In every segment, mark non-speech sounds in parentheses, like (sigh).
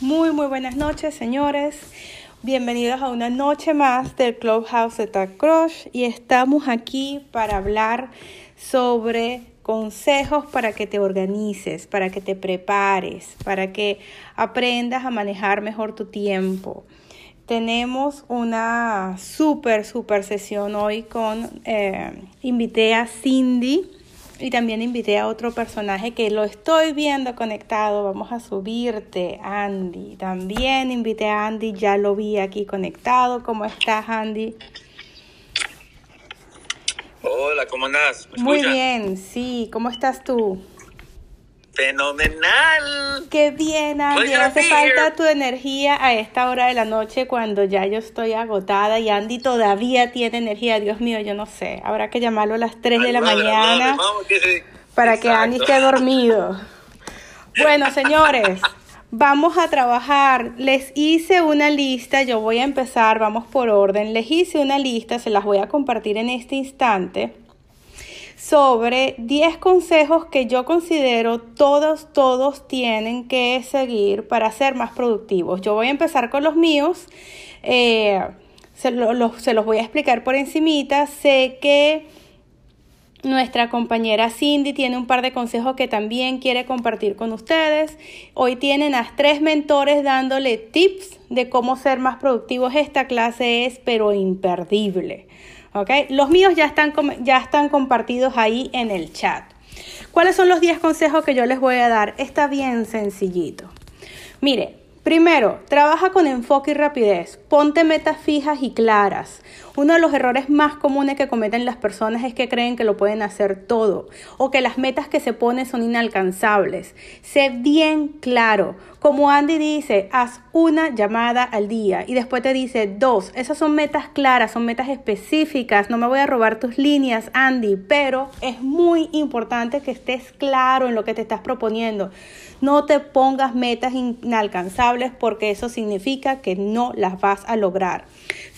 Muy, muy buenas noches, señores. Bienvenidos a una noche más del Clubhouse de Tag Crush y estamos aquí para hablar sobre consejos para que te organices, para que te prepares, para que aprendas a manejar mejor tu tiempo. Tenemos una súper, súper sesión hoy con, eh, invité a Cindy y también invité a otro personaje que lo estoy viendo conectado. Vamos a subirte, Andy. También invité a Andy, ya lo vi aquí conectado. ¿Cómo estás, Andy? Hola, ¿cómo andas? Muy bien, sí. ¿Cómo estás tú? Fenomenal. Qué bien, Andy. Hace falta tu energía a esta hora de la noche cuando ya yo estoy agotada y Andy todavía tiene energía. Dios mío, yo no sé. Habrá que llamarlo a las 3 de la mañana para que Andy esté (laughs) dormido. Bueno, señores, vamos a trabajar. Les hice una lista. Yo voy a empezar, vamos por orden. Les hice una lista, se las voy a compartir en este instante sobre 10 consejos que yo considero todos, todos tienen que seguir para ser más productivos. Yo voy a empezar con los míos. Eh, se, se, los voy a explicar por encimita. Sé que nuestra compañera Cindy tiene un par de consejos que también quiere compartir con ustedes. Hoy tienen a tres mentores dándole tips de cómo ser más productivos. Esta clase es pero imperdible. Los míos ya están, ya están compartidos ahí en el chat. ¿Cuáles son los 10 consejos que yo les voy a dar? Está bien sencillito. Mire, primero, trabaja con enfoque y rapidez. Ponte metas fijas y claras. Uno de los errores más comunes que cometen las personas es que creen que lo pueden hacer todo o que las metas que se ponen son inalcanzables. Sé bien claro. Como Andy dice, haz una llamada al día y después te dice dos. Esas son metas claras, son metas específicas. No me voy a robar tus líneas, Andy, pero es muy importante que estés claro en lo que te estás proponiendo. No te pongas metas inalcanzables porque eso significa que no las vas a lograr.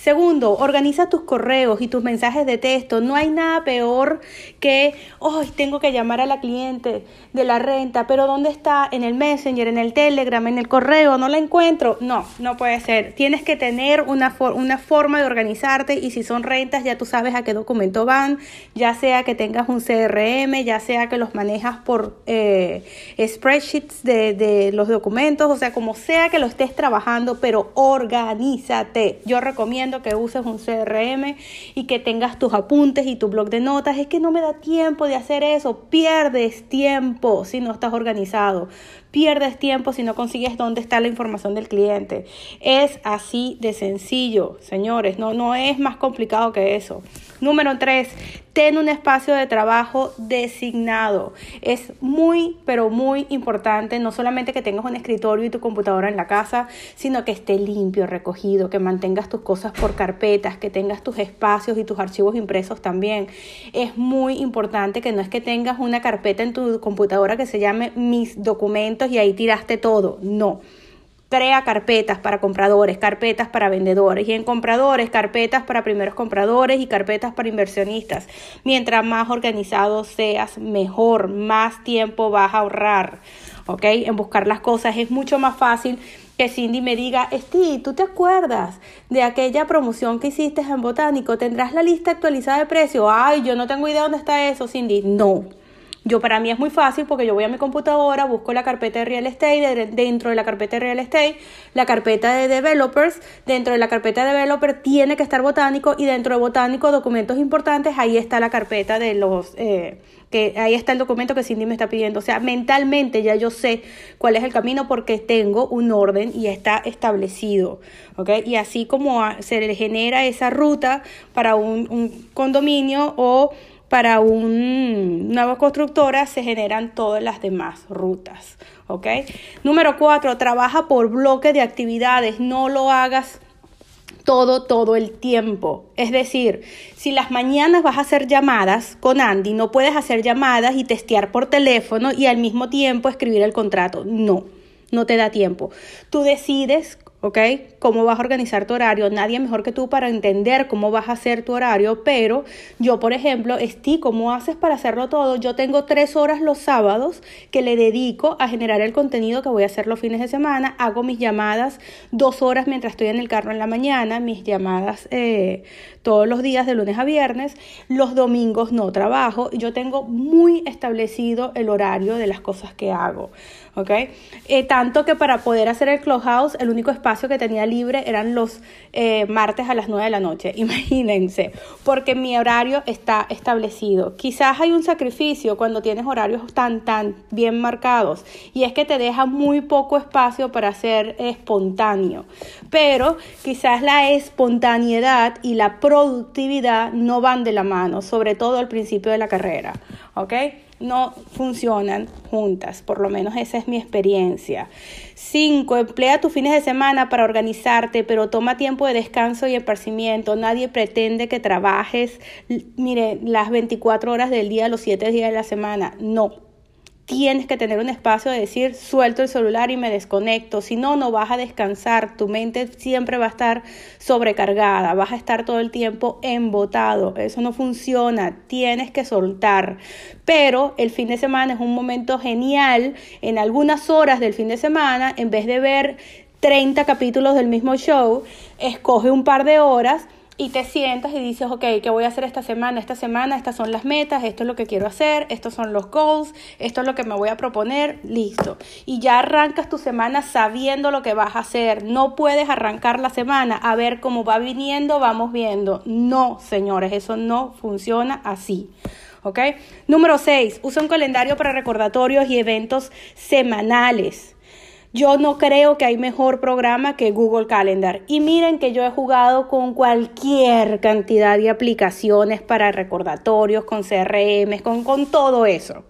Segundo, organiza tus correos y tus mensajes de texto. No hay nada peor que, hoy tengo que llamar a la cliente de la renta, pero ¿dónde está? En el Messenger, en el Telegram, en el correo, no la encuentro. No, no puede ser. Tienes que tener una, forma de organizarte y si son rentas ya tú sabes a qué documento van, ya sea que tengas un CRM, ya sea que los manejas por eh, spreadsheets de, de los documentos, o sea, como sea que lo estés trabajando, pero organízate. Yo recomiendo que uses un CRM y que tengas tus apuntes y tu blog de notas. Es que no me da tiempo de hacer eso. Pierdes tiempo si no estás organizado. Pierdes tiempo si no consigues dónde está la información del cliente. Es así de sencillo, señores. No, no es más complicado que eso. Número tres, ten un espacio de trabajo designado. Es muy, pero muy importante no solamente que tengas un escritorio y tu computadora en la casa, sino que esté limpio, recogido, que mantengas tus cosas por carpetas, que tengas tus espacios y tus archivos impresos también. Es muy importante que no es que tengas una carpeta en tu computadora que se llame mis documentos y ahí tiraste todo. No Crea carpetas para compradores, carpetas para vendedores y en compradores, carpetas para primeros compradores y carpetas para inversionistas. Mientras más organizado seas, mejor, más tiempo vas a ahorrar. ¿Ok? En buscar las cosas es mucho más fácil que Cindy me diga, Steve, ¿tú te acuerdas de aquella promoción que hiciste en Botánico? ¿Tendrás la lista actualizada de precio? Ay, yo no tengo idea dónde está eso, Cindy. No. Yo para mí es muy fácil porque yo voy a mi computadora, busco la carpeta de real estate, dentro de la carpeta de real estate, la carpeta de developers, dentro de la carpeta de developer tiene que estar botánico y dentro de botánico documentos importantes, ahí está la carpeta de los... Eh, que ahí está el documento que Cindy me está pidiendo. O sea, mentalmente ya yo sé cuál es el camino porque tengo un orden y está establecido. ¿ok? Y así como se le genera esa ruta para un, un condominio o para una nueva constructora se generan todas las demás rutas. ¿ok? Número cuatro, trabaja por bloque de actividades, no lo hagas todo, todo el tiempo. Es decir, si las mañanas vas a hacer llamadas con Andy, no puedes hacer llamadas y testear por teléfono y al mismo tiempo escribir el contrato. No, no te da tiempo. Tú decides ¿ok? Cómo vas a organizar tu horario. Nadie mejor que tú para entender cómo vas a hacer tu horario, pero yo, por ejemplo, Esti, ¿cómo haces para hacerlo todo? Yo tengo tres horas los sábados que le dedico a generar el contenido que voy a hacer los fines de semana. Hago mis llamadas dos horas mientras estoy en el carro en la mañana, mis llamadas eh, todos los días de lunes a viernes. Los domingos no trabajo. Yo tengo muy establecido el horario de las cosas que hago. ¿Ok? Eh, tanto que para poder hacer el Clubhouse, el único espacio que tenía libre eran los eh, martes a las 9 de la noche, (laughs) imagínense, porque mi horario está establecido. Quizás hay un sacrificio cuando tienes horarios tan, tan bien marcados, y es que te deja muy poco espacio para ser espontáneo, pero quizás la espontaneidad y la productividad no van de la mano, sobre todo al principio de la carrera, ¿ok? No funcionan juntas, por lo menos esa es mi experiencia. 5. Emplea tus fines de semana para organizarte, pero toma tiempo de descanso y esparcimiento. Nadie pretende que trabajes, mire, las 24 horas del día, los 7 días de la semana. No, tienes que tener un espacio de decir suelto el celular y me desconecto, si no, no vas a descansar, tu mente siempre va a estar sobrecargada, vas a estar todo el tiempo embotado, eso no funciona, tienes que soltar. Pero el fin de semana es un momento genial, en algunas horas del fin de semana, en vez de ver 30 capítulos del mismo show, escoge un par de horas y te sientas y dices, ok, ¿qué voy a hacer esta semana? Esta semana, estas son las metas, esto es lo que quiero hacer, estos son los goals, esto es lo que me voy a proponer, listo. Y ya arrancas tu semana sabiendo lo que vas a hacer. No puedes arrancar la semana a ver cómo va viniendo, vamos viendo. No, señores, eso no funciona así. ¿Ok? Número 6. Usa un calendario para recordatorios y eventos semanales. Yo no creo que hay mejor programa que Google Calendar. Y miren que yo he jugado con cualquier cantidad de aplicaciones para recordatorios, con CRM, con, con todo eso.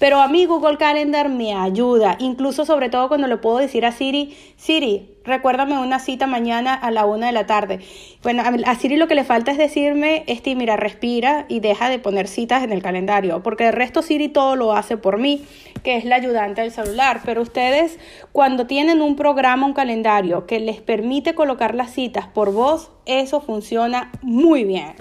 Pero a mí Google Calendar me ayuda, incluso sobre todo cuando le puedo decir a Siri, Siri, recuérdame una cita mañana a la una de la tarde. Bueno, a Siri lo que le falta es decirme, este, mira, respira y deja de poner citas en el calendario, porque el resto Siri todo lo hace por mí, que es la ayudante del celular. Pero ustedes, cuando tienen un programa, un calendario que les permite colocar las citas por voz, eso funciona muy bien.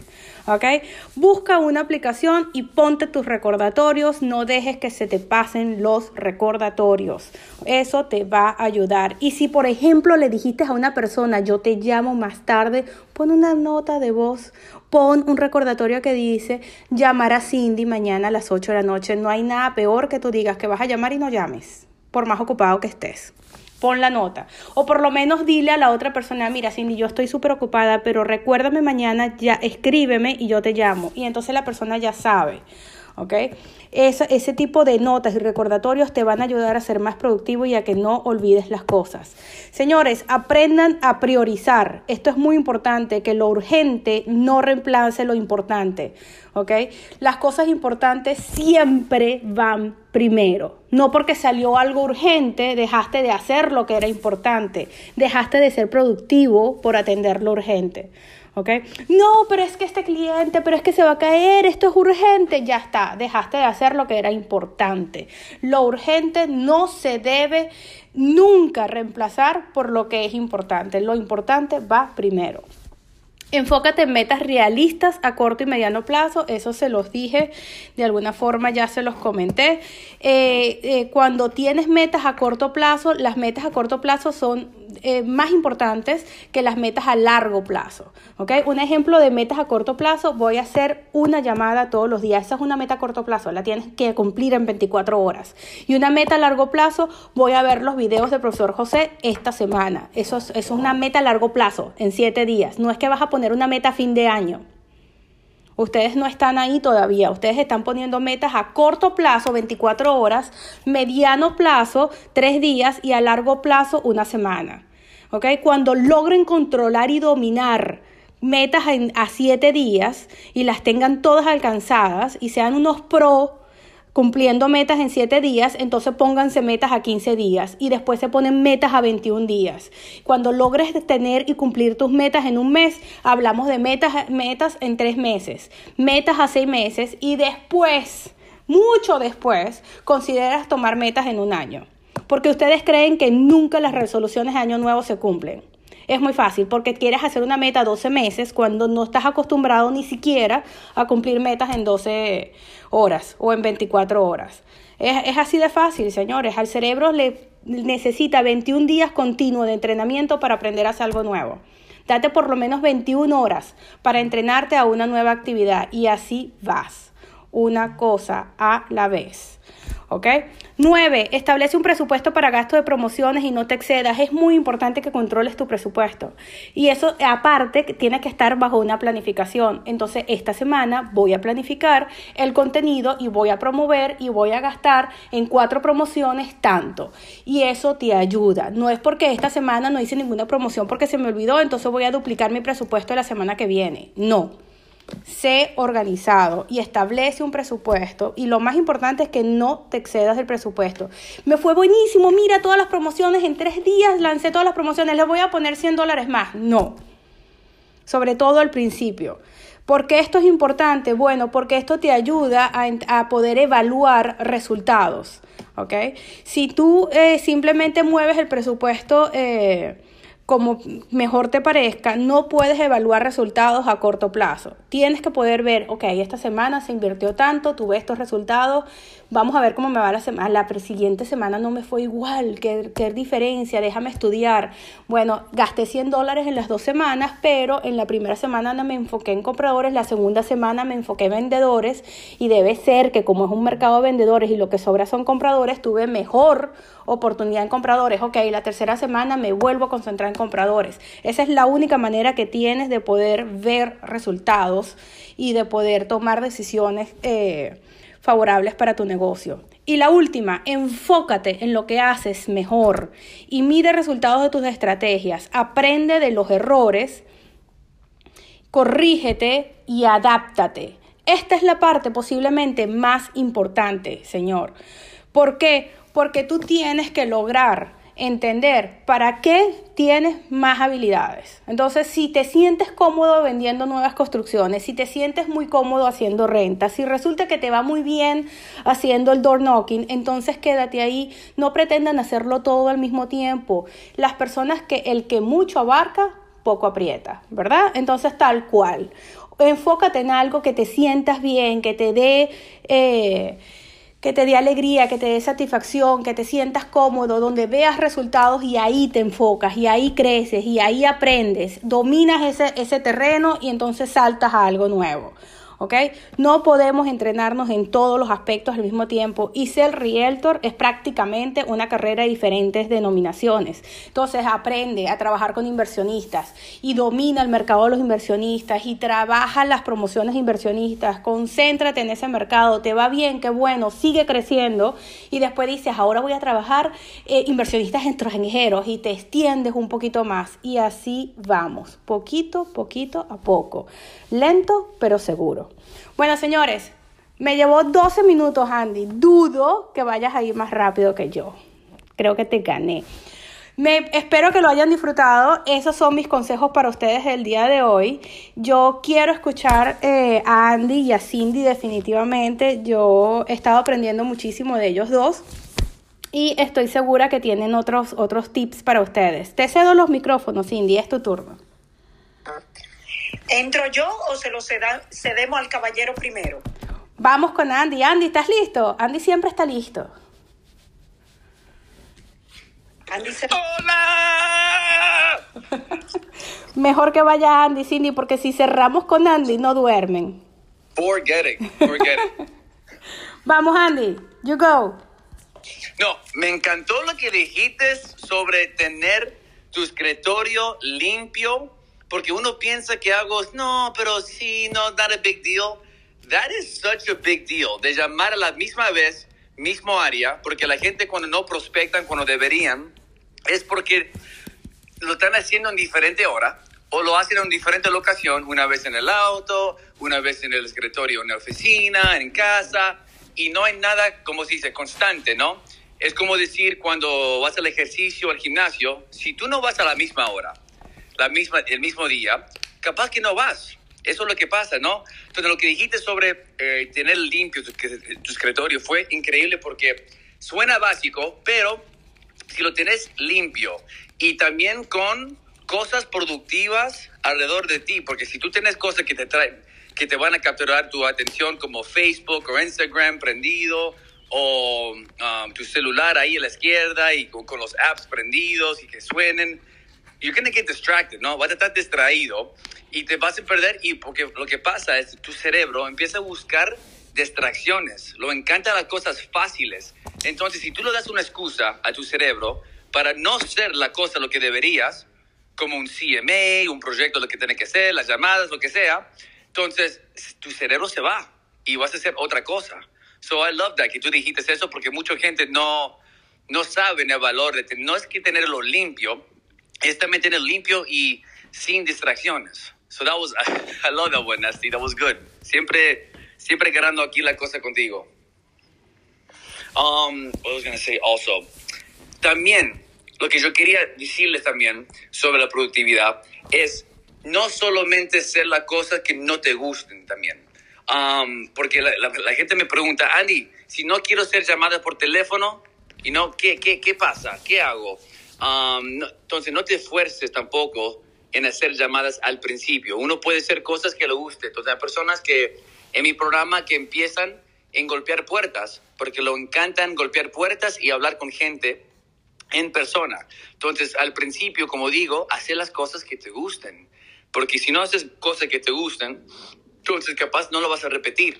Busca una aplicación y ponte tus recordatorios, no dejes que se te pasen los recordatorios. Eso te va a ayudar. Y si por ejemplo le dijiste a una persona, yo te llamo más tarde, pon una nota de voz, pon un recordatorio que dice, llamar a Cindy mañana a las 8 de la noche. No hay nada peor que tú digas que vas a llamar y no llames, por más ocupado que estés pon la nota. O por lo menos dile a la otra persona, mira, Cindy, yo estoy súper ocupada, pero recuérdame mañana, ya escríbeme y yo te llamo. Y entonces la persona ya sabe. ¿Ok? ese tipo de notas y recordatorios te van a ayudar a ser más productivo y a que no olvides las cosas. Señores, aprendan a priorizar. Esto es muy importante, que lo urgente no reemplace lo importante, ¿ok? Las cosas importantes siempre van primero. No porque salió algo urgente, dejaste de hacer lo que era importante. Dejaste de ser productivo por atender lo urgente. No, pero es que este cliente, pero es que se va a caer, esto es urgente, ya está, dejaste de hacer lo que era importante. Lo urgente no se debe nunca reemplazar por lo que es importante, lo importante va primero. Enfócate en metas realistas a corto y mediano plazo, eso se los dije, de alguna forma ya se los comenté. Eh, eh, cuando tienes metas a corto plazo, las metas a corto plazo son eh, más importantes que las metas a largo plazo. Un ejemplo de metas a corto plazo, voy a hacer una llamada todos los días. Esa es una meta a corto plazo, la tienes que cumplir en 24 horas. Y una meta a largo plazo, voy a ver los videos del profesor José esta semana. Eso es, eso es una meta a largo plazo, en 7 días. No es que vas a poner una meta a fin de año. Ustedes no están ahí todavía, ustedes están poniendo metas a corto plazo, 24 horas, mediano plazo, 3 días y a largo plazo, una semana. ¿Ok? Cuando logren controlar y dominar metas a 7 días y las tengan todas alcanzadas y sean unos pro cumpliendo metas en 7 días, entonces pónganse metas a 15 días y después se ponen metas a 21 días. Cuando logres tener y cumplir tus metas en un mes, hablamos de metas, metas en 3 meses, metas a 6 meses y después, mucho después, consideras tomar metas en un año. Porque ustedes creen que nunca las resoluciones de año nuevo se cumplen. Es muy fácil porque quieres hacer una meta 12 meses cuando no estás acostumbrado ni siquiera a cumplir metas en 12 horas o en 24 horas. Es, es así de fácil, señores. Al cerebro le necesita 21 días continuos de entrenamiento para aprender a hacer algo nuevo. Date por lo menos 21 horas para entrenarte a una nueva actividad y así vas, una cosa a la vez. ¿Ok? 9. Establece un presupuesto para gasto de promociones y no te excedas. Es muy importante que controles tu presupuesto. Y eso aparte tiene que estar bajo una planificación. Entonces esta semana voy a planificar el contenido y voy a promover y voy a gastar en cuatro promociones tanto. Y eso te ayuda. No es porque esta semana no hice ninguna promoción porque se me olvidó, entonces voy a duplicar mi presupuesto la semana que viene. No sé organizado y establece un presupuesto y lo más importante es que no te excedas del presupuesto. Me fue buenísimo, mira todas las promociones, en tres días lancé todas las promociones, les voy a poner 100 dólares más. No, sobre todo al principio. ¿Por qué esto es importante? Bueno, porque esto te ayuda a, poder evaluar resultados. ¿ok? Si tú eh, simplemente mueves el presupuesto... Eh, como mejor te parezca, no puedes evaluar resultados a corto plazo. Tienes que poder ver, ok, esta semana se invirtió tanto, tuve estos resultados, vamos a ver cómo me va la semana. La siguiente semana no me fue igual, ¿Qué, qué diferencia, déjame estudiar. Bueno, gasté 100 dólares en las dos semanas, pero en la primera semana no me enfoqué en compradores, la segunda semana me enfoqué en vendedores y debe ser que como es un mercado de vendedores y lo que sobra son compradores, tuve mejor oportunidad en compradores. Ok, la tercera semana me vuelvo a concentrar en compradores. Esa es la única manera que tienes de poder ver resultados y de poder tomar decisiones eh, favorables para tu negocio. Y la última, enfócate en lo que haces mejor y mide resultados de tus estrategias. Aprende de los errores, corrígete y adáptate. Esta es la parte posiblemente más importante, Señor. ¿Por qué? Porque tú tienes que lograr entender para qué tienes más habilidades. Entonces, si te sientes cómodo vendiendo nuevas construcciones, si te sientes muy cómodo haciendo renta, si resulta que te va muy bien haciendo el door knocking, entonces quédate ahí, no pretendan hacerlo todo al mismo tiempo. Las personas que el que mucho abarca, poco aprieta, ¿verdad? Entonces, tal cual. Enfócate en algo que te sientas bien, que te dé... Eh, que te dé alegría, que te dé satisfacción, que te sientas cómodo, donde veas resultados y ahí te enfocas y ahí creces y ahí aprendes, dominas ese, ese terreno y entonces saltas a algo nuevo. ¿Ok? No podemos entrenarnos en todos los aspectos al mismo tiempo y ser realtor es prácticamente una carrera de diferentes denominaciones. Entonces aprende a trabajar con inversionistas y domina el mercado de los inversionistas y trabaja las promociones inversionistas, concéntrate en ese mercado, te va bien, qué bueno, sigue creciendo y después dices, ahora voy a trabajar eh, inversionistas extranjeros y te extiendes un poquito más y así vamos, poquito, poquito a poco, lento pero seguro. Bueno, señores, me llevó 12 minutos, Andy. Dudo que vayas a ir más rápido que yo. Creo que te gané. Me, espero que lo hayan disfrutado. Esos son mis consejos para ustedes el día de hoy. Yo quiero escuchar eh, a Andy y a Cindy definitivamente. Yo he estado aprendiendo muchísimo de ellos dos. Y estoy segura que tienen otros, otros tips para ustedes. Te cedo los micrófonos, Cindy. Es tu turno. ¿Entro yo o se lo cedemos al caballero primero? Vamos con Andy. Andy, ¿estás listo? Andy siempre está listo. Andy se... ¡Hola! (laughs) Mejor que vaya Andy, Cindy, porque si cerramos con Andy no duermen. Forget it, forget it. (laughs) Vamos, Andy, you go. No, me encantó lo que dijiste sobre tener tu escritorio limpio porque uno piensa que algo, no, pero sí, no, not a big deal. That is such a big deal, de llamar a la misma vez, mismo área, porque la gente cuando no prospectan, cuando deberían, es porque lo están haciendo en diferente hora o lo hacen en diferente locación, una vez en el auto, una vez en el escritorio, en la oficina, en casa, y no hay nada, como se dice, constante, ¿no? Es como decir cuando vas al ejercicio, al gimnasio, si tú no vas a la misma hora, la misma, el mismo día, capaz que no vas. Eso es lo que pasa, ¿no? Entonces, lo que dijiste sobre eh, tener limpio tu, tu, escritorio fue increíble porque suena básico, pero si lo tienes limpio y también con cosas productivas alrededor de ti, porque si tú tienes cosas que te traen, que te van a capturar tu atención como Facebook o Instagram prendido o um, tu celular ahí a la izquierda y con, con, los apps prendidos y que suenen, you're gonna get distracted, ¿no? Vas a estar distraído y te vas a perder y porque lo que pasa es que tu cerebro empieza a buscar distracciones, lo encanta las cosas fáciles. Entonces, si tú le das una excusa a tu cerebro para no ser la cosa lo que deberías, como un CMA, un proyecto lo que tiene que ser, las llamadas, lo que sea, entonces tu cerebro se va y vas a hacer otra cosa. So I love that que tú dijiste eso porque mucha gente no, no sabe el valor de no es que tenerlo limpio, es también tenerlo limpio y sin distracciones. So that was, (laughs) I love that one, Nasty. That was good. Siempre, siempre ganando aquí la cosa contigo. Um, what was going to say also. También, lo que yo quería decirles también sobre la productividad es no solamente ser las cosas que no te gusten también. Um, porque la, la, gente me pregunta, Andy, si no quiero ser llamada por teléfono, y no, ¿qué, qué, qué pasa? ¿Qué hago? Um, entonces, no te esfuerces tampoco en hacer llamadas al principio. Uno puede hacer cosas que le guste. Entonces, hay personas que en mi programa que empiezan en golpear puertas, porque lo encantan golpear puertas y hablar con gente en persona. Entonces, al principio, como digo, hacer las cosas que te gusten. Porque si no haces cosas que te gustan, entonces capaz no lo vas a repetir,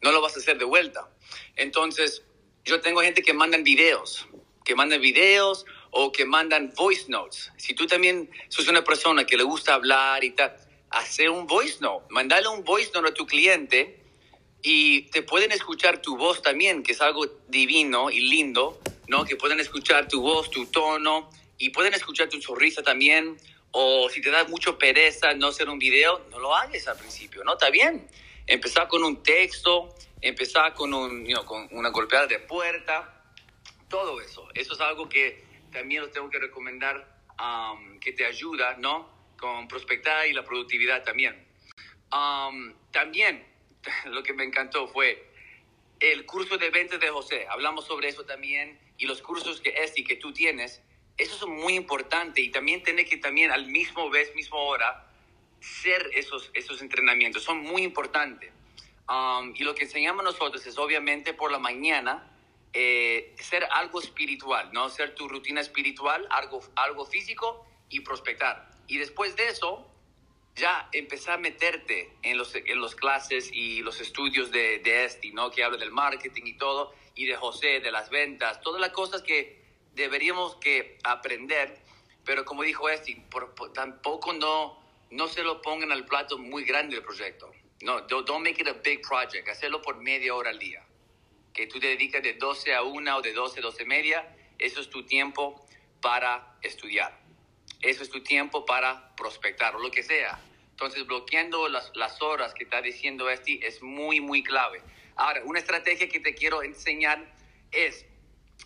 no lo vas a hacer de vuelta. Entonces, yo tengo gente que mandan videos, que mandan videos o que mandan voice notes. Si tú también sos una persona que le gusta hablar y tal, hacer un voice note, mandale un voice note a tu cliente y te pueden escuchar tu voz también, que es algo divino y lindo, ¿no? Que pueden escuchar tu voz, tu tono y pueden escuchar tu sonrisa también o si te da mucho pereza no hacer un video, no lo hagas al principio, ¿no? Está bien. Empezar con un texto, empezar con, un, con una golpeada de puerta, todo eso. Eso es algo que también lo tengo que recomendar, um, que te ayuda, ¿no? Con prospectar y la productividad también. Um, también, (laughs) lo que me encantó fue el curso de ventas de José. Hablamos sobre eso también y los cursos que este que tú tienes eso es muy importante y también tiene que también al mismo vez, mismo hora, ser esos, esos entrenamientos. Son muy importantes. Um, y lo que enseñamos nosotros es obviamente por la mañana eh, ser algo espiritual, ¿no? Ser tu rutina espiritual, algo, algo físico y prospectar. Y después de eso, ya empezar a meterte en los, en los clases y los estudios de, de este, ¿no? Que habla del marketing y todo, y de José, de las ventas, todas las cosas que deberíamos que aprender, pero como dijo Esti, por, tampoco no, no se lo pongan al plato muy grande el proyecto. No, don't make it a big project, hacerlo por media hora al día. Que tú te dedicas de 12 a 1 o de 12 a 12 media, eso es tu tiempo para estudiar. Eso es tu tiempo para prospectar o lo que sea. Entonces, bloqueando las, las horas que está diciendo Esti es muy, muy clave. Ahora, una estrategia que te quiero enseñar es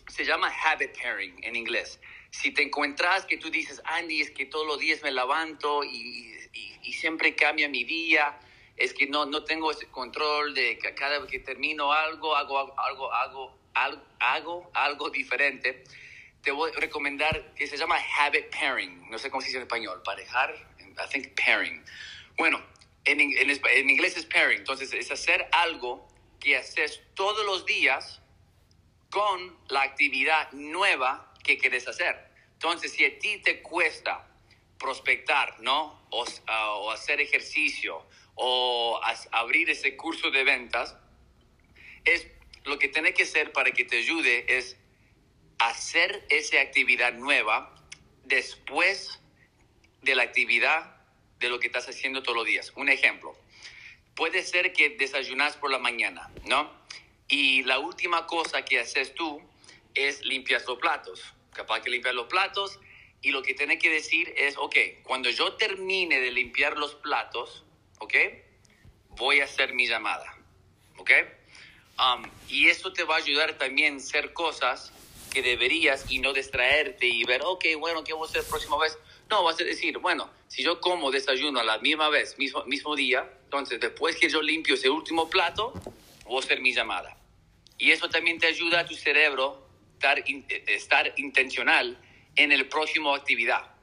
se llama habit pairing en inglés. Si te encuentras que tú dices, Andy, es que todos los días me levanto y, y, siempre cambia mi día, es que no, no tengo ese control de que cada vez que termino algo, hago algo, hago, algo, hago algo diferente, te voy a recomendar que se llama habit pairing. No sé cómo se dice en español, parejar, I think pairing. Bueno, en, en, en inglés es pairing, entonces es hacer algo que haces todos los días con la actividad nueva que quieres hacer. Entonces, si a ti te cuesta prospectar, ¿no? O, ah, hacer ejercicio o abrir ese curso de ventas, es lo que tiene que hacer para que te ayude es hacer esa actividad nueva después de la actividad de lo que estás haciendo todos los días. Un ejemplo, puede ser que desayunas por la mañana, ¿no? Y la última cosa que haces tú es limpiar los platos. Capaz que limpiar los platos y lo que tienes que decir es, ok, cuando yo termine de limpiar los platos, ok, voy a hacer mi llamada, ok. Um, y eso te va a ayudar también a hacer cosas que deberías y no distraerte y ver, ok, bueno, ¿qué voy a hacer la próxima vez? No, vas a decir, bueno, si yo como desayuno a la misma vez, mismo, mismo día, entonces después que yo limpio ese último plato, voy a hacer mi llamada. Y eso también te ayuda a tu cerebro estar, estar intencional en el próximo actividad.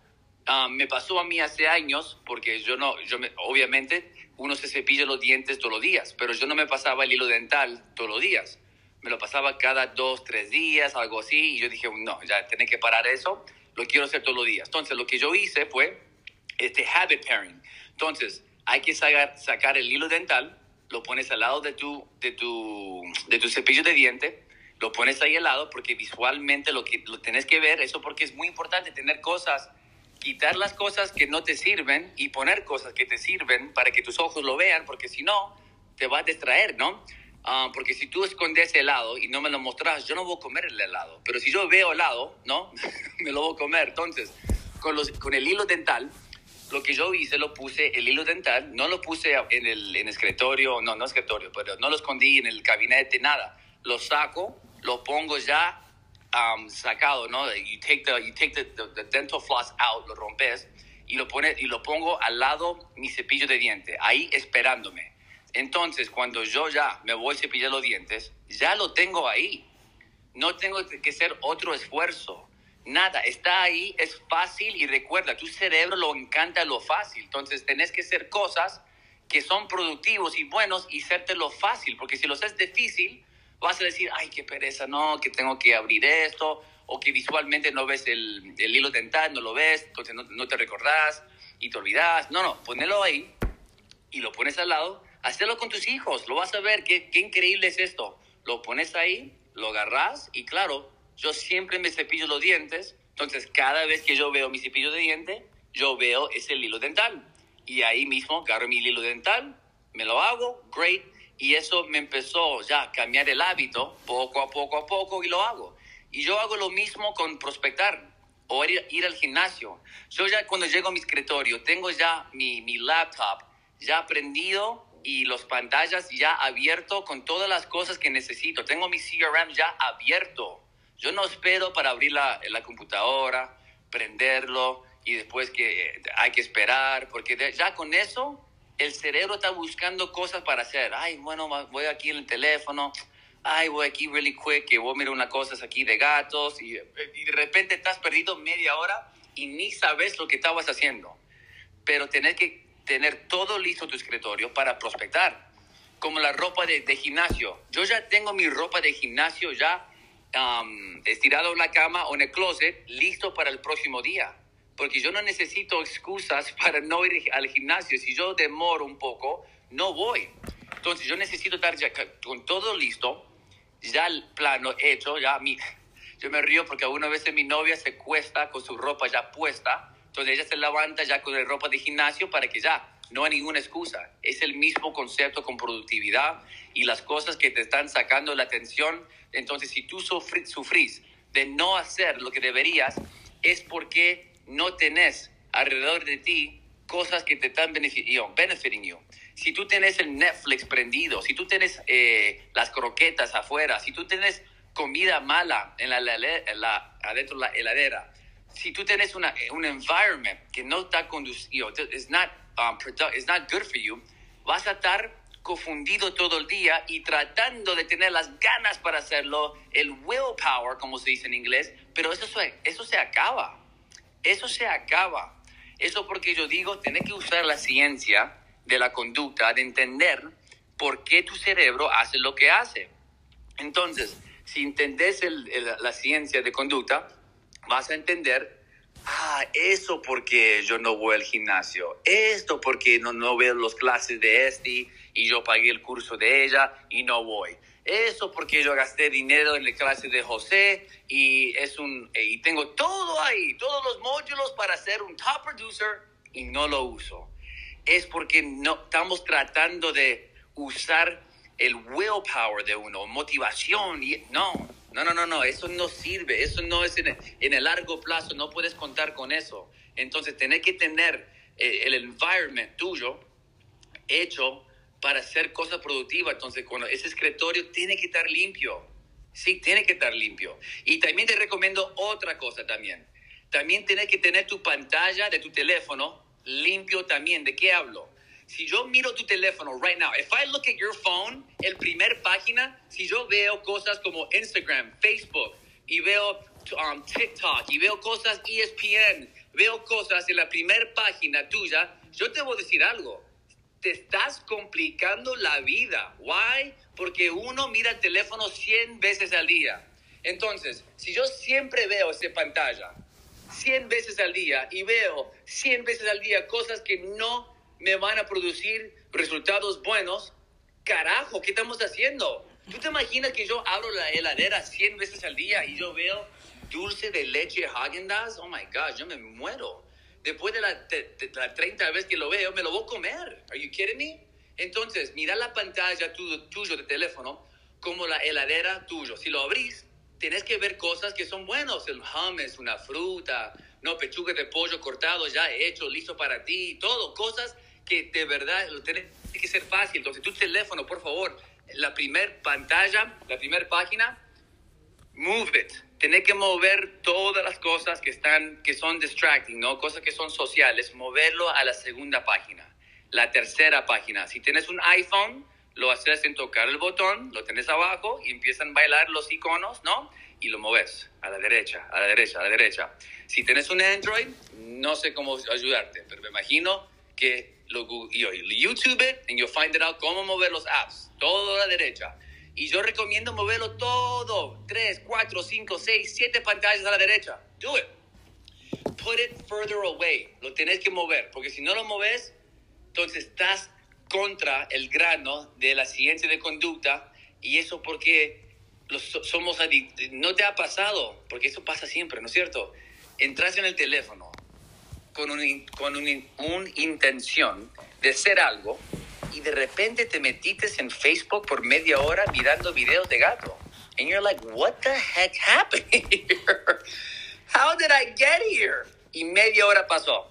Ah, me pasó a mí hace años, porque yo no, yo me, obviamente uno se cepilla los dientes todos los días, pero yo no me pasaba el hilo dental todos los días. Me lo pasaba cada dos, tres días, algo así, y yo dije, no, ya tenés que parar eso, lo quiero hacer todos los días. Entonces, lo que yo hice fue este habit pairing. Entonces, hay que sacar, sacar el hilo dental, lo pones al lado de tu, de tu, de tu cepillo de diente, lo pones ahí al lado porque visualmente lo que lo tenés que ver, eso porque es muy importante tener cosas quitar las cosas que no te sirven y poner cosas que te sirven para que tus ojos lo vean, porque si no, te va a distraer, ¿no? Ah, porque si tú escondes helado y no me lo mostras, yo no voy a comer el helado. Pero si yo veo helado, ¿no? (laughs) me lo voy a comer. Entonces, con, los, con el hilo dental, lo que yo hice, lo puse, el hilo dental, no lo puse en el en escritorio, no, no escritorio, pero no lo escondí en el gabinete, nada. Lo saco, lo pongo ya um, sacado, ¿no? You take, the, you take the, the, dental floss out, lo rompes y lo, pone, y lo pongo al lado mi cepillo de diente, ahí esperándome. Entonces, cuando yo ya me voy a cepillar los dientes, ya lo tengo ahí. No tengo que hacer otro esfuerzo. Nada, está ahí, es fácil y recuerda, tu cerebro lo encanta lo fácil. Entonces, tenés que hacer cosas que son productivos y buenos y lo fácil, porque si lo haces difícil, vas a decir, ay, qué pereza, no, que tengo que abrir esto, o que visualmente no ves el, el hilo dental, no lo ves, entonces no, no, te recordás y te olvidas. No, no, ponelo ahí y lo pones al lado, hazlo con tus hijos, lo vas a ver, qué, qué increíble es esto. Lo pones ahí, lo agarras y claro, yo siempre me cepillo los dientes, entonces cada vez que yo veo mi cepillo de diente, yo veo ese hilo dental. Y ahí mismo agarro mi hilo dental, me lo hago, great, y eso me empezó ya a cambiar el hábito poco a poco a poco y lo hago. Y yo hago lo mismo con prospectar o ir, ir al gimnasio. Yo ya cuando llego a mi escritorio tengo ya mi, mi laptop ya prendido y los pantallas ya abierto con todas las cosas que necesito. Tengo mi CRM ya abierto. Yo no espero para abrir la, la computadora, prenderlo y después que hay que esperar, porque ya con eso el cerebro está buscando cosas para hacer. Ay, bueno, voy aquí en el teléfono. Ay, voy aquí really quick, que voy a mirar unas cosas aquí de gatos. Y, de repente estás perdido media hora y ni sabes lo que estabas haciendo. Pero tenés que tener todo listo tu escritorio para prospectar. Como la ropa de, gimnasio. Yo ya tengo mi ropa de gimnasio ya um, estirado en la cama o en el closet, listo para el próximo día porque yo no necesito excusas (laughs) para no ir al gimnasio. Si yo demoro un poco, no voy. Entonces yo necesito estar ya con todo listo, ya el plano hecho, ya mi, (laughs) yo me río porque alguna vez mi novia se cuesta con su ropa ya puesta, entonces ella se levanta ya con la ropa de gimnasio para que ya no hay ninguna excusa. Es el mismo concepto con productividad y las cosas que te están sacando la atención. Entonces si tú sufrís de no hacer lo que deberías, es porque no tenés alrededor de ti cosas que te están benefiting you. Si tú tienes el Netflix prendido, si tú tienes eh, las croquetas afuera, si tú tienes comida mala en la, la, adentro de la heladera, si tú tienes una, un environment que no está conducido, it's not, um, not good for you, vas a estar confundido todo el día y tratando de tener las ganas para hacerlo, el willpower, como se dice en inglés, pero eso, eso se acaba eso se acaba. Eso porque yo digo, tenés que usar la ciencia de la conducta, de entender por qué tu cerebro hace lo que hace. Entonces, si entendés la ciencia de conducta, vas a entender, ah, eso porque yo no voy al gimnasio, esto porque no, no veo las clases de este y yo pagué el curso de ella y no voy. Eso porque yo gasté dinero en la clase de José y, es un, y tengo todo ahí, todos los módulos para ser un top producer y no lo uso. Es porque no, estamos tratando de usar el willpower de uno, motivación. Y, no, no, no, no, no, eso no sirve, eso no es en, el largo plazo, no puedes contar con eso. Entonces, tenés que tener eh, el environment tuyo hecho para hacer cosas productivas. Entonces, cuando ese escritorio tiene que estar limpio. Sí, tiene que estar limpio. Y también te recomiendo otra cosa también. También tienes que tener tu pantalla de tu teléfono limpio también. ¿De qué hablo? Si yo miro tu teléfono right now, if I look at your phone, el primer página, si yo veo cosas como Instagram, Facebook, y veo um, TikTok y veo cosas ESPN, veo cosas en la primera página tuya, yo te voy a decir algo. Te estás complicando la vida. Why? Porque uno mira el teléfono 100 veces al día. Entonces, si yo siempre veo esa pantalla 100 veces al día y veo 100 veces al día cosas que no me van a producir resultados buenos, carajo, ¿qué estamos haciendo? ¿Tú te imaginas que yo abro la heladera 100 veces al día y yo veo dulce de leche Häagen-Dazs? Oh my God, yo me muero. Después de la, 30 vez que lo veo, me lo voy a comer. Are you kidding me? Entonces, mira la pantalla tuyo de teléfono como la heladera tuyo. Si lo abrís, tienes que ver cosas que son buenos. El hummus, una fruta, no, pechuga de pollo cortado ya hecho, listo para ti, todo. Cosas que de verdad tiene que ser fácil. Entonces, tu teléfono, por favor, la primer pantalla, la primera página, move it. Tienes que mover todas las cosas que están, que son distracting, ¿no? Cosas que son sociales, moverlo a la segunda página, la tercera página. Si tienes un iPhone, lo haces en tocar el botón, lo tienes abajo y empiezan a bailar los iconos, ¿no? Y lo moves a la derecha, a la derecha, a la derecha. Si tienes un Android, no sé cómo ayudarte, pero me imagino que lo, YouTube it and you'll find it out cómo mover los apps, todo a la derecha. Y yo recomiendo moverlo todo, 3, 4, 5, 6, 7 pantallas a la derecha. Do it. Put it further away. Lo tienes que mover, porque si no lo moves, entonces estás contra el grano de la ciencia de conducta y eso porque los, somos adictos. No te ha pasado, porque eso pasa siempre, ¿no es cierto? Entras en el teléfono con, un, con un, un intención de ser algo y de repente te metiste en Facebook por media hora mirando videos de gato. And you're like, what the heck happened here? How did I get here? Y media hora pasó.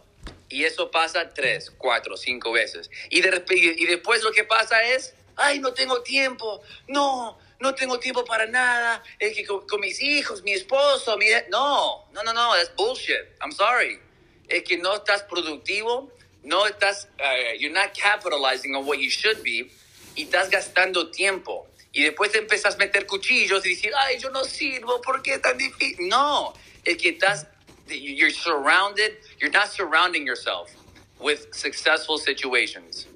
Y eso pasa tres, cuatro, cinco veces. Y, de, y después lo que pasa es, ay, no tengo tiempo, no, no tengo tiempo para nada, es que con, mis hijos, mi esposo, mi... No, no, no, no, es bullshit, I'm sorry. Es que no estás productivo, no estás, uh, you're not capitalizing on what you should be, y estás gastando tiempo. Y después te empiezas a meter cuchillos y decir, ay, yo no sirvo, ¿por qué es tan difícil? No, es que estás you're surrounded, you're not surrounding yourself with successful situations.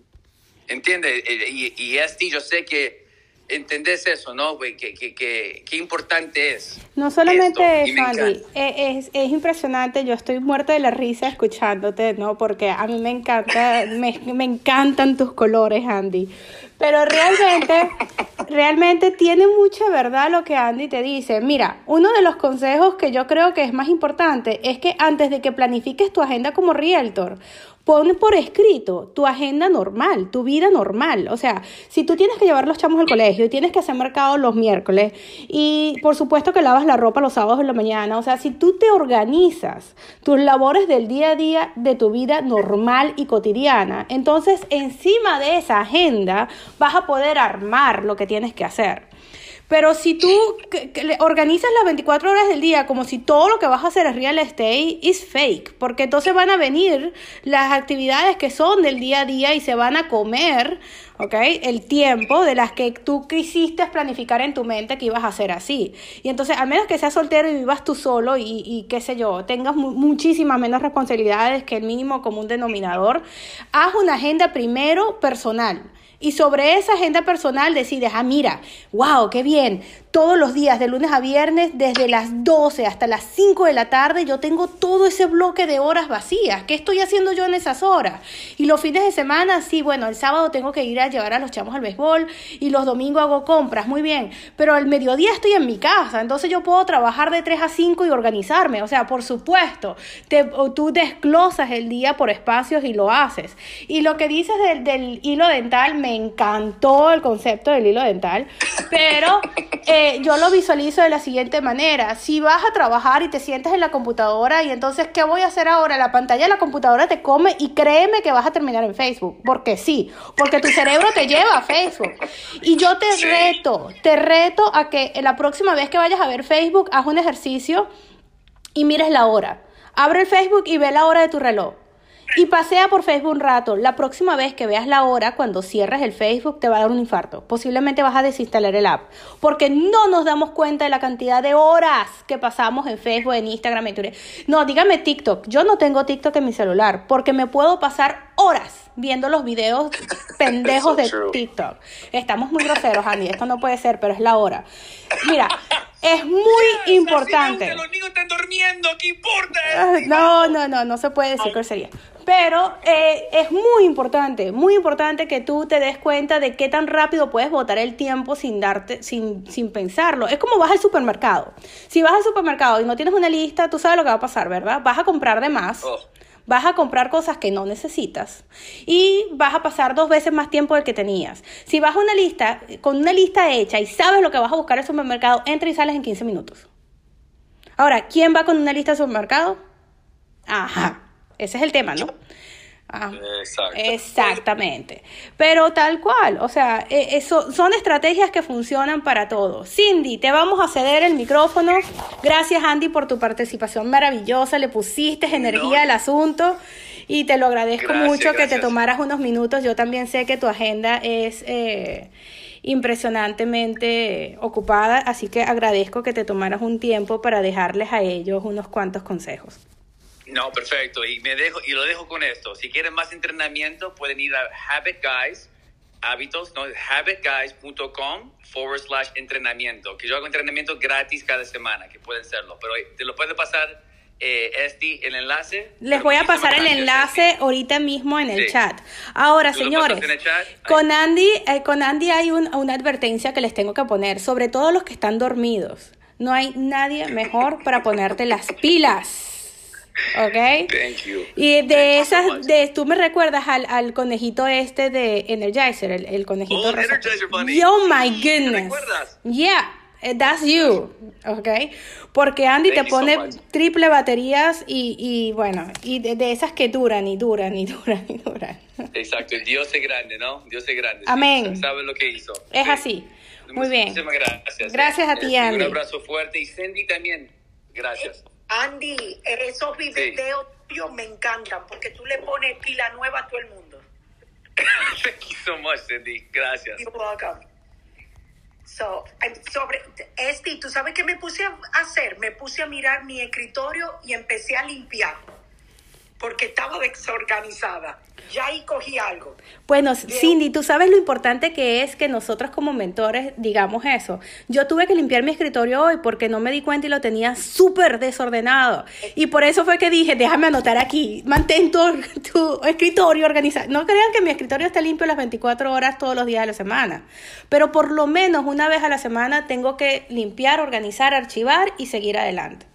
¿Entiendes? Y, y este, yo sé que entendés eso, ¿no? Qué que, que, que, importante es. No solamente eso, Andy, e, es, es, impresionante, yo estoy muerta de la risa escuchándote, ¿no? Porque a mí me encanta, (laughs) me, me encantan tus colores, Andy. Pero realmente, (laughs) realmente tiene mucha verdad lo que Andy te dice. Mira, uno de los consejos que yo creo que es más importante es que antes de que planifiques tu agenda como realtor, pon por escrito tu agenda normal, tu vida normal. O sea, si tú tienes que llevar los chamos al colegio y tienes que hacer mercado los miércoles y por supuesto que lavas la ropa los sábados en la mañana, o sea, si tú te organizas tus labores del día a día de tu vida normal y cotidiana, entonces encima de esa agenda vas a poder armar lo que tienes que hacer. Pero si tú organizas las 24 horas del día como si todo lo que vas a hacer es real estate, es fake. Porque entonces van a venir las actividades que son del día a día y se van a comer, ¿ok? El tiempo de las que tú quisiste planificar en tu mente que ibas a hacer así. Y entonces, al menos que seas soltero y vivas tú solo y, y qué sé yo, tengas muchísimas menos responsabilidades que el mínimo común denominador, haz una agenda primero personal. Y sobre esa agenda personal decides, ah, mira, wow, qué bien, todos los días, de lunes a viernes, desde las 12 hasta las 5 de la tarde, yo tengo todo ese bloque de horas vacías. ¿Qué estoy haciendo yo en esas horas? Y los fines de semana, sí, bueno, el sábado tengo que ir a llevar a los chamos al béisbol y los domingos hago compras, muy bien. Pero al mediodía estoy en mi casa, entonces yo puedo trabajar de 3 a 5 y organizarme. O sea, por supuesto, tú desglosas el día por espacios y lo haces. Y lo que dices del, del hilo dental, me encantó el concepto del hilo dental, pero... Eh, yo lo visualizo de la siguiente manera. Si vas a trabajar y te sientes en la computadora y entonces, ¿qué voy a hacer ahora? La pantalla de la computadora te come y créeme que vas a terminar en Facebook. Porque sí, porque tu cerebro te lleva a Facebook. Y yo te reto, te reto a que la próxima vez que vayas a ver Facebook, haz un ejercicio y mires la hora. Abre el Facebook y ve la hora de tu reloj. Y pasea por Facebook un rato. La próxima vez que veas la hora, cuando cierres el Facebook, te va a dar un infarto. Posiblemente vas a desinstalar el app. Porque no nos damos cuenta de la cantidad de horas que pasamos en Facebook, en Instagram, en Twitter. No, dígame TikTok. Yo no tengo TikTok en mi celular porque me puedo pasar horas viendo los videos (laughs) pendejos de TikTok. Estamos muy groseros, Andy. Esto no puede ser, pero es la hora. Mira, es muy importante. los niños están durmiendo, ¿qué importa? Ah, no, no, no, no se puede decir grosería. Pero eh, es muy importante, muy importante que tú te des cuenta de qué tan rápido puedes botar el tiempo sin darte, sin, sin pensarlo. Es como vas al supermercado. Si vas al supermercado y no tienes una lista, tú sabes lo que va a pasar, ¿verdad? Vas a comprar de más. Oh. Vas a comprar cosas que no necesitas y vas a pasar dos veces más tiempo del que tenías. Si vas a una lista, con una lista hecha y sabes lo que vas a buscar en el supermercado, entra y sales en 15 minutos. Ahora, ¿quién va con una lista de supermercado? Ajá, ese es el tema, ¿no? Ah, exactamente. Pero tal cual, o sea, e, eso son estrategias que funcionan para todos. Cindy, te vamos a ceder el micrófono. Gracias, Andy, por tu participación maravillosa. Le pusiste energía al asunto y te lo agradezco mucho que te tomaras unos minutos. Yo también sé que tu agenda es eh, impresionantemente ocupada, así que agradezco que te tomaras un tiempo para dejarles a ellos unos cuantos consejos. No, perfecto. Y me dejo y lo dejo con esto. Si quieren más entrenamiento, pueden ir a Habit Guys, hábitos, no, habitguys.com forward slash entrenamiento. Que yo hago entrenamiento gratis cada semana, que pueden serlo. Pero te lo puede pasar eh, este, el enlace. Les voy a pasar el enlace ahorita mismo en el chat. Ahora, señores, con Andy, eh, con Andy hay una advertencia que les tengo que poner, sobre todo los que están dormidos. No hay nadie (laughs) mejor para ponerte las pilas. ¿Ok? Thank you. Y de esas, de, tú me recuerdas al, al, conejito este de Energizer, el, el conejito oh, Energizer Bunny. Oh my goodness. ¿Te recuerdas? Yeah. Eh, that's you, ¿ok? Porque Andy te pone triple baterías y, y bueno, y de, de, esas que duran y duran y (laughs) duran y duran. Exacto, Dios es grande, ¿no? Dios es grande. Amén. sabe lo que hizo. Es así. Muy bien. Muchísimas gracias. Gracias a ti, Andy. Un abrazo fuerte y Cindy también. Gracias. Andy, esos videos tuyos me encantan porque tú le pones pila nueva a todo el mundo. (laughs) Thank you so much, Cindy. Gracias. You're welcome. So, sobre este, ¿tú sabes qué me puse a hacer? Me puse a mirar mi escritorio y empecé a limpiar porque estaba desorganizada. Ya ahí cogí algo. Bueno, Cindy, tú sabes lo importante que es que nosotros como mentores digamos eso. Yo tuve que limpiar mi escritorio hoy porque no me di cuenta y lo tenía súper desordenado. Y por eso fue que dije, déjame anotar aquí, mantén tu, tu escritorio organizado. No crean que mi escritorio está limpio las 24 horas todos los días de la semana, pero por lo menos una vez a la semana tengo que limpiar, organizar, archivar y seguir adelante.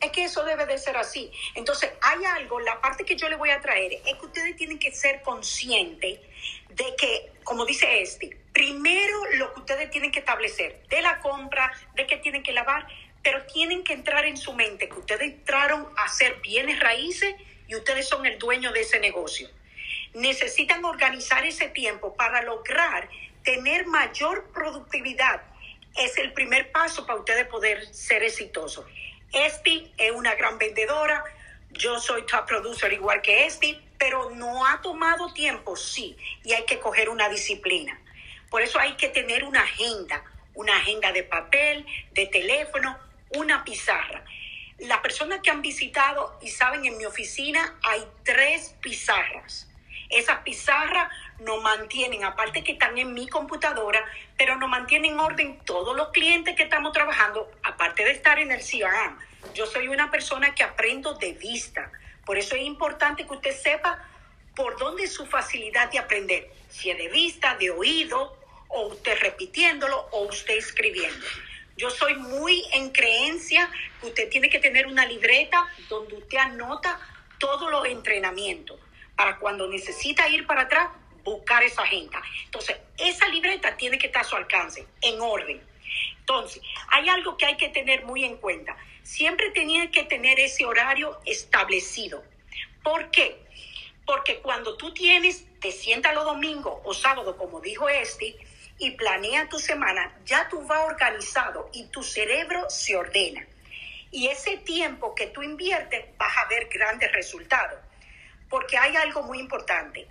Es que eso debe de ser así. Entonces, hay algo, la parte que yo le voy a traer es que ustedes tienen que ser conscientes de que, como dice este, primero lo que ustedes tienen que establecer de la compra, de que tienen que lavar, pero tienen que entrar en su mente que ustedes entraron a hacer bienes raíces y ustedes son el dueño de ese negocio. Necesitan organizar ese tiempo para lograr tener mayor productividad. Es el primer paso para ustedes poder ser exitosos. Esti es una gran vendedora, yo soy top producer igual que Esti, pero no ha tomado tiempo, sí, y hay que coger una disciplina. Por eso hay que tener una agenda, una agenda de papel, de teléfono, una pizarra. Las personas que han visitado y saben, en mi oficina hay tres pizarras. Esas pizarras nos mantienen, aparte que están en mi computadora, pero nos mantienen en orden todos los clientes que estamos trabajando, aparte de estar en el CRM. Yo soy una persona que aprendo de vista. Por eso es importante que usted sepa por dónde es su facilidad de aprender. Si es de vista, de oído, o usted repitiéndolo, o usted escribiendo. Yo soy muy en creencia que usted tiene que tener una libreta donde usted anota todos los entrenamientos para cuando necesita ir para atrás, buscar esa agenda. Entonces, esa libreta tiene que estar a su alcance, en orden. Entonces, hay algo que hay que tener muy en cuenta. Siempre tenía que tener ese horario establecido. ¿Por qué? Porque cuando tú tienes, te sientas los domingos o sábado, como dijo este, y planea tu semana, ya tú vas organizado y tu cerebro se ordena. Y ese tiempo que tú inviertes vas a ver grandes resultados. porque hay algo muy importante.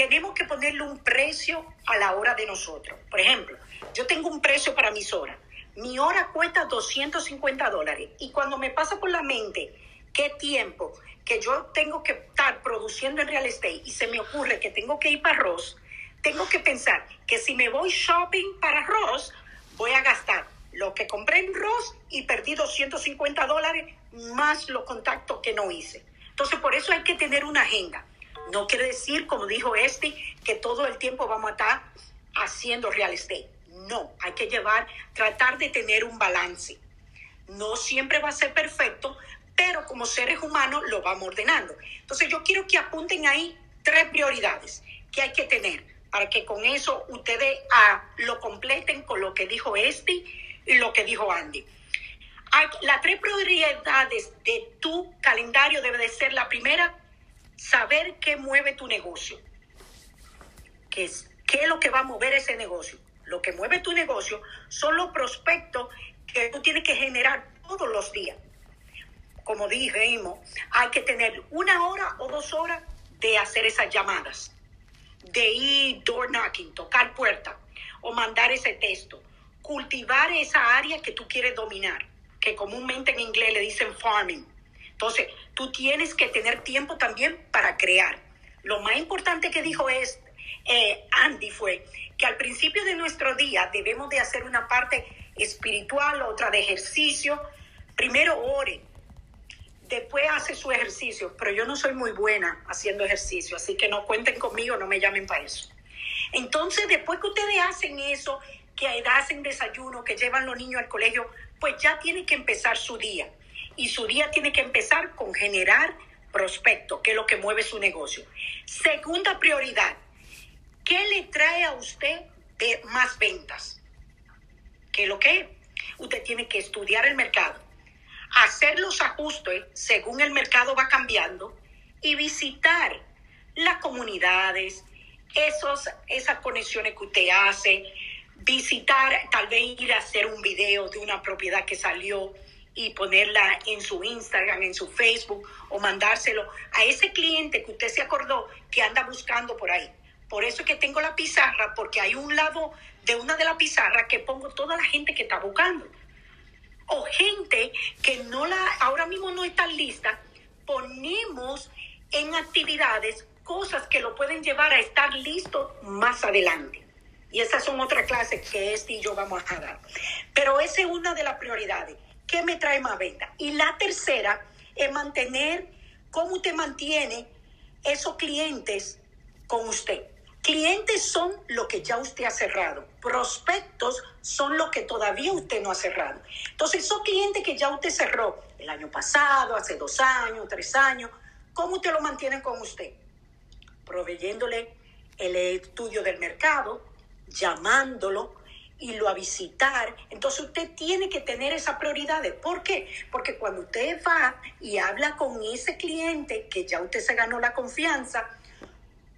Tenemos que ponerle un precio a la hora de nosotros. Por ejemplo, yo tengo un precio para mis horas. Mi hora cuesta 250 dólares y cuando me pasa por la mente qué tiempo que yo tengo que estar produciendo en real estate y se me ocurre que tengo que ir para Ross, tengo que pensar que si me voy shopping para Ross, voy a gastar lo que compré en Ross y perdí 250 dólares más los contactos que no hice. Entonces, por eso hay que tener una agenda. No quiere decir, como dijo este, que todo el tiempo vamos a estar haciendo real estate. No, hay que llevar, tratar de tener un balance. No siempre va a ser perfecto, pero como seres humanos lo vamos ordenando. Entonces yo quiero que apunten ahí tres prioridades que hay que tener para que con eso ustedes ah, lo completen con lo que dijo este y lo que dijo Andy. Las tres prioridades de tu calendario debe de ser la primera, saber qué mueve tu negocio. ¿Qué es, ¿Qué es lo que va a mover ese negocio? Lo que mueve tu negocio son los prospectos que tú tienes que generar todos los días. Como dijimos, hay que tener una hora o dos horas de hacer esas llamadas, de ir door knocking, tocar puerta o mandar ese texto, cultivar esa área que tú quieres dominar, que comúnmente en inglés le dicen farming. Entonces, tú tienes que tener tiempo también para crear. Lo más importante que dijo es, eh, Andy fue que al principio de nuestro día debemos de hacer una parte espiritual, otra de ejercicio. Primero ore, después hace su ejercicio, pero yo no soy muy buena haciendo ejercicio, así que no cuenten conmigo, no me llamen para eso. Entonces, después que ustedes hacen eso, que hacen desayuno, que llevan los niños al colegio, pues ya tiene que empezar su día. Y su día tiene que empezar con generar prospecto, que es lo que mueve su negocio. Segunda prioridad, ¿Qué le trae a usted de más ventas? ¿Qué es lo que? Usted tiene que estudiar el mercado, hacer los ajustes según el mercado va cambiando y visitar las comunidades, esos, esas conexiones que usted hace, visitar, tal vez ir a hacer un video de una propiedad que salió y ponerla en su Instagram, en su Facebook o mandárselo a ese cliente que usted se acordó que anda buscando por ahí. Por eso es que tengo la pizarra, porque hay un lado de una de las pizarras que pongo toda la gente que está buscando. O gente que no la, ahora mismo no está lista, ponemos en actividades cosas que lo pueden llevar a estar listo más adelante. Y esas son otras clases que este y yo vamos a dar. Pero esa es una de las prioridades. ¿Qué me trae más venta? Y la tercera es mantener, cómo usted mantiene esos clientes con usted. Clientes son lo que ya usted ha cerrado. Prospectos son lo que todavía usted no ha cerrado. Entonces, esos clientes que ya usted cerró el año pasado, hace dos años, tres años, ¿cómo usted lo mantiene con usted? Proveyéndole el estudio del mercado, llamándolo, y lo a visitar. Entonces usted tiene que tener esa prioridad. ¿Por qué? Porque cuando usted va y habla con ese cliente que ya usted se ganó la confianza,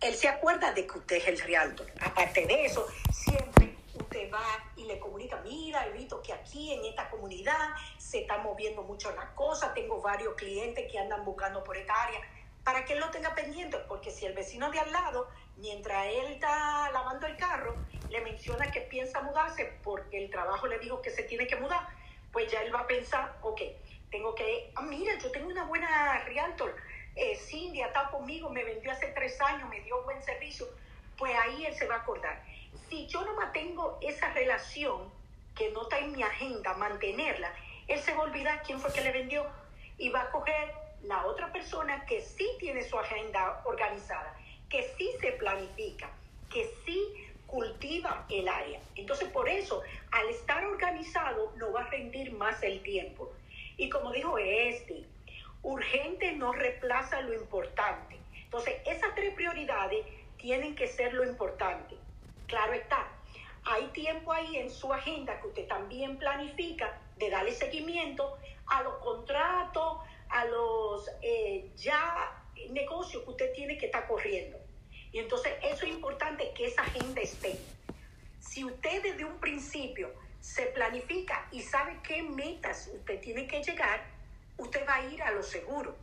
él se acuerda de que usted es el realtor. Aparte de eso, siempre usted va y le comunica, mira, he visto que aquí en esta comunidad se está moviendo mucho la cosa, tengo varios clientes que andan buscando por esta área, para que él lo tenga pendiente, porque si el vecino de al lado, mientras él está lavando el carro, le menciona que piensa mudarse porque el trabajo le dijo que se tiene que mudar, pues ya él va a pensar, ok, tengo que, ah, mira, yo tengo una buena realtor, eh, Cindy estado conmigo, me vendió hace tres años, me dio buen servicio, pues ahí él se va a acordar. Si yo no mantengo esa relación, que no está en mi agenda, mantenerla, él se va a olvidar quién fue que le vendió y va a coger la otra persona que sí tiene su agenda organizada, que sí se planifica, que sí cultiva el área. Entonces, por eso, al estar organizado, no va a rendir más el tiempo. Y como dijo este, urgente no reemplaza lo importante. Entonces, esas tres prioridades tienen que ser lo importante. Claro está, hay tiempo ahí en su agenda que usted también planifica de darle seguimiento a los contratos, a los eh, ya negocios que usted tiene que estar corriendo. Y entonces eso es importante que esa agenda esté. Si usted desde un principio se planifica y sabe qué metas usted tiene que llegar, usted va a ir a lo seguro.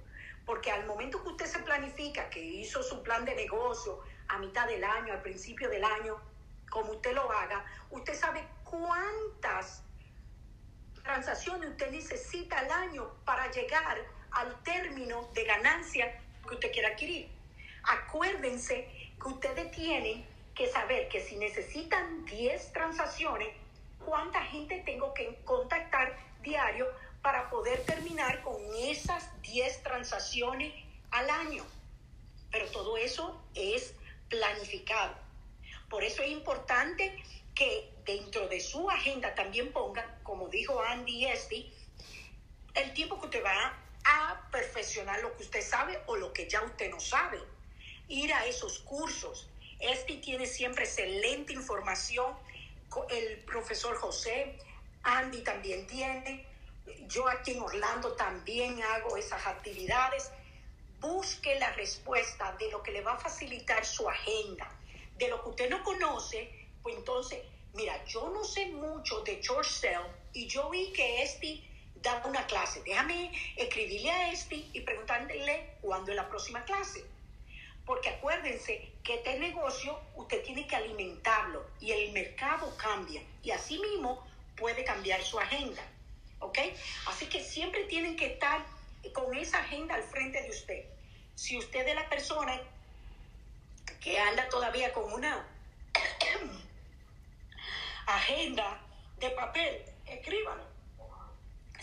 Porque al momento que usted se planifica, que hizo su plan de negocio a mitad del año, al principio del año, como usted lo haga, usted sabe cuántas transacciones usted necesita al año para llegar al término de ganancia que usted quiera adquirir. Acuérdense que ustedes tienen que saber que si necesitan 10 transacciones, cuánta gente tengo que contactar diario para poder terminar con esas 10 transacciones al año. Pero todo eso es planificado. Por eso es importante que dentro de su agenda también ponga, como dijo Andy Esty, el tiempo que usted va perfeccionar lo que usted sabe o lo que ya usted no sabe. Ir a esos cursos. Este tiene siempre excelente información. El profesor José, Andy también tiene. Yo aquí en Orlando también hago esas actividades. Busque la respuesta de lo que le va a facilitar su agenda. De lo que usted no conoce, pues entonces, mira, yo no sé mucho de George Sell y yo vi que este da una clase. Déjame escribirle a este y preguntarle cuándo es la próxima clase. Porque acuérdense que este negocio usted tiene que alimentarlo y el mercado cambia y así mismo puede cambiar su agenda. ¿Ok? Así que siempre tienen que estar con esa agenda al frente de usted. Si usted es la persona que anda todavía con una (coughs) agenda de papel, escríbalo.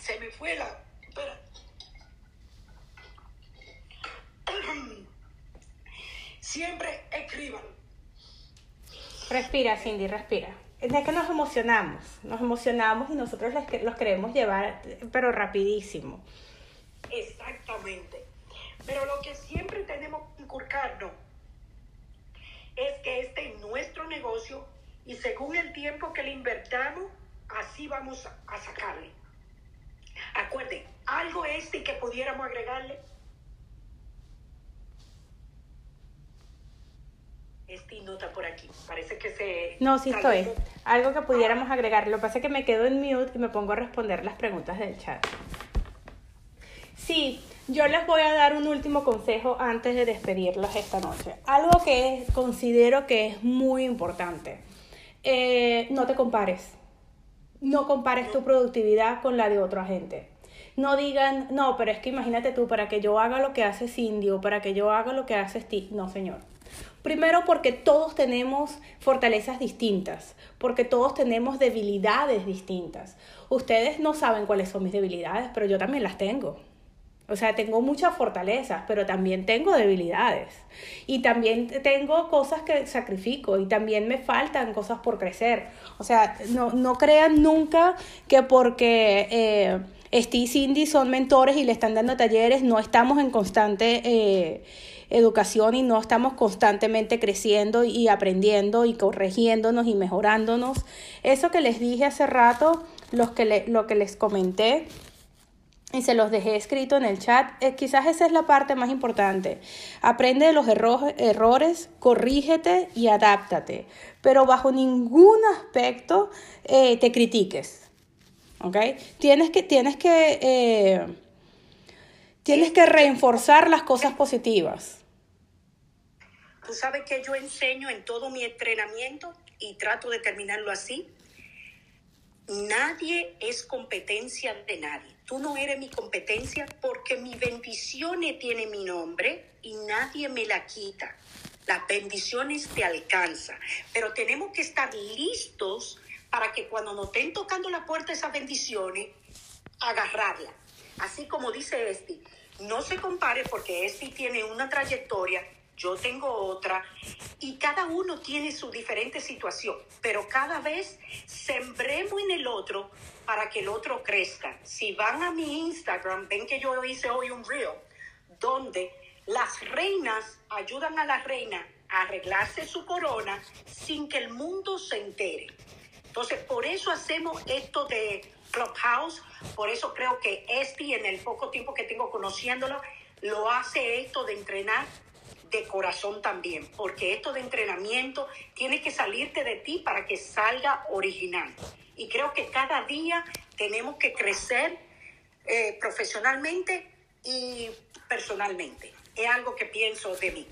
Se me fue la... Espera. (clears throat) Siempre escríbalo. Respira, Cindy, respira. Es que nos emocionamos, nos emocionamos y nosotros los queremos llevar, pero rapidísimo. Exactamente. Pero lo que siempre tenemos que inculcarnos es que este es nuestro negocio y según el tiempo que le invertamos, así vamos a sacarle. Acuerden, algo este que pudiéramos agregarle. Este nota por aquí. Parece que se. No, sí estoy. Algo que pudiéramos agregar. Lo que pasa es que me quedo en mute y me pongo a responder las preguntas del chat. Sí, yo les voy a dar un último consejo antes de despedirlos esta noche. Algo que considero que es muy importante. Eh, no te compares. No compares tu productividad con la de otro agente. No digan, no, pero es que imagínate tú, para que yo haga lo que hace Cindy o para que yo haga lo que hace Steve. No, señor. Primero porque todos tenemos fortalezas distintas, porque todos tenemos debilidades distintas. Ustedes no saben cuáles son mis debilidades, pero yo también las tengo. O sea, tengo muchas fortalezas, pero también tengo debilidades. Y también tengo cosas que sacrifico y también me faltan cosas por crecer. O sea, no, no crean nunca que porque eh, Steve y Cindy son mentores y le están dando talleres, no estamos en constante eh, educación y no estamos constantemente creciendo y aprendiendo y corrigiéndonos y mejorándonos. Eso que les dije hace rato, los que lo que les comenté, y se los dejé escrito en el chat. Eh, quizás esa es la parte más importante. Aprende de los errores, corrígete y adáptate, pero bajo ningún aspecto eh, te critiques. ¿Ok? Tienes que, tienes que, eh, tienes que reforzar las cosas positivas. Tú sabes que yo enseño en todo mi entrenamiento y trato de terminarlo así. Nadie es competencia de nadie Tú no eres mi competencia porque mi bendiciones tiene mi nombre y nadie me la quita. Las bendiciones te alcanzan, pero tenemos que estar listos para que cuando nos estén tocando la puerta esas bendiciones, agarrarla. Así como dice Esti, no se compare porque Esti tiene una trayectoria yo tengo otra, y cada uno tiene su diferente situación, pero cada vez sembremos en el otro para que el otro crezca. Si van a mi Instagram, ven que yo hice hoy un reel donde las reinas ayudan a la reina a arreglarse su corona sin que el mundo se entere. Entonces, por eso hacemos esto de Clubhouse, por eso creo que este, en el poco tiempo que tengo conociéndolo, lo hace esto de entrenar de corazón también, porque esto de entrenamiento tiene que salirte de ti para que salga original. Y creo que cada día tenemos que crecer eh, profesionalmente y personalmente. Es algo que pienso de mí.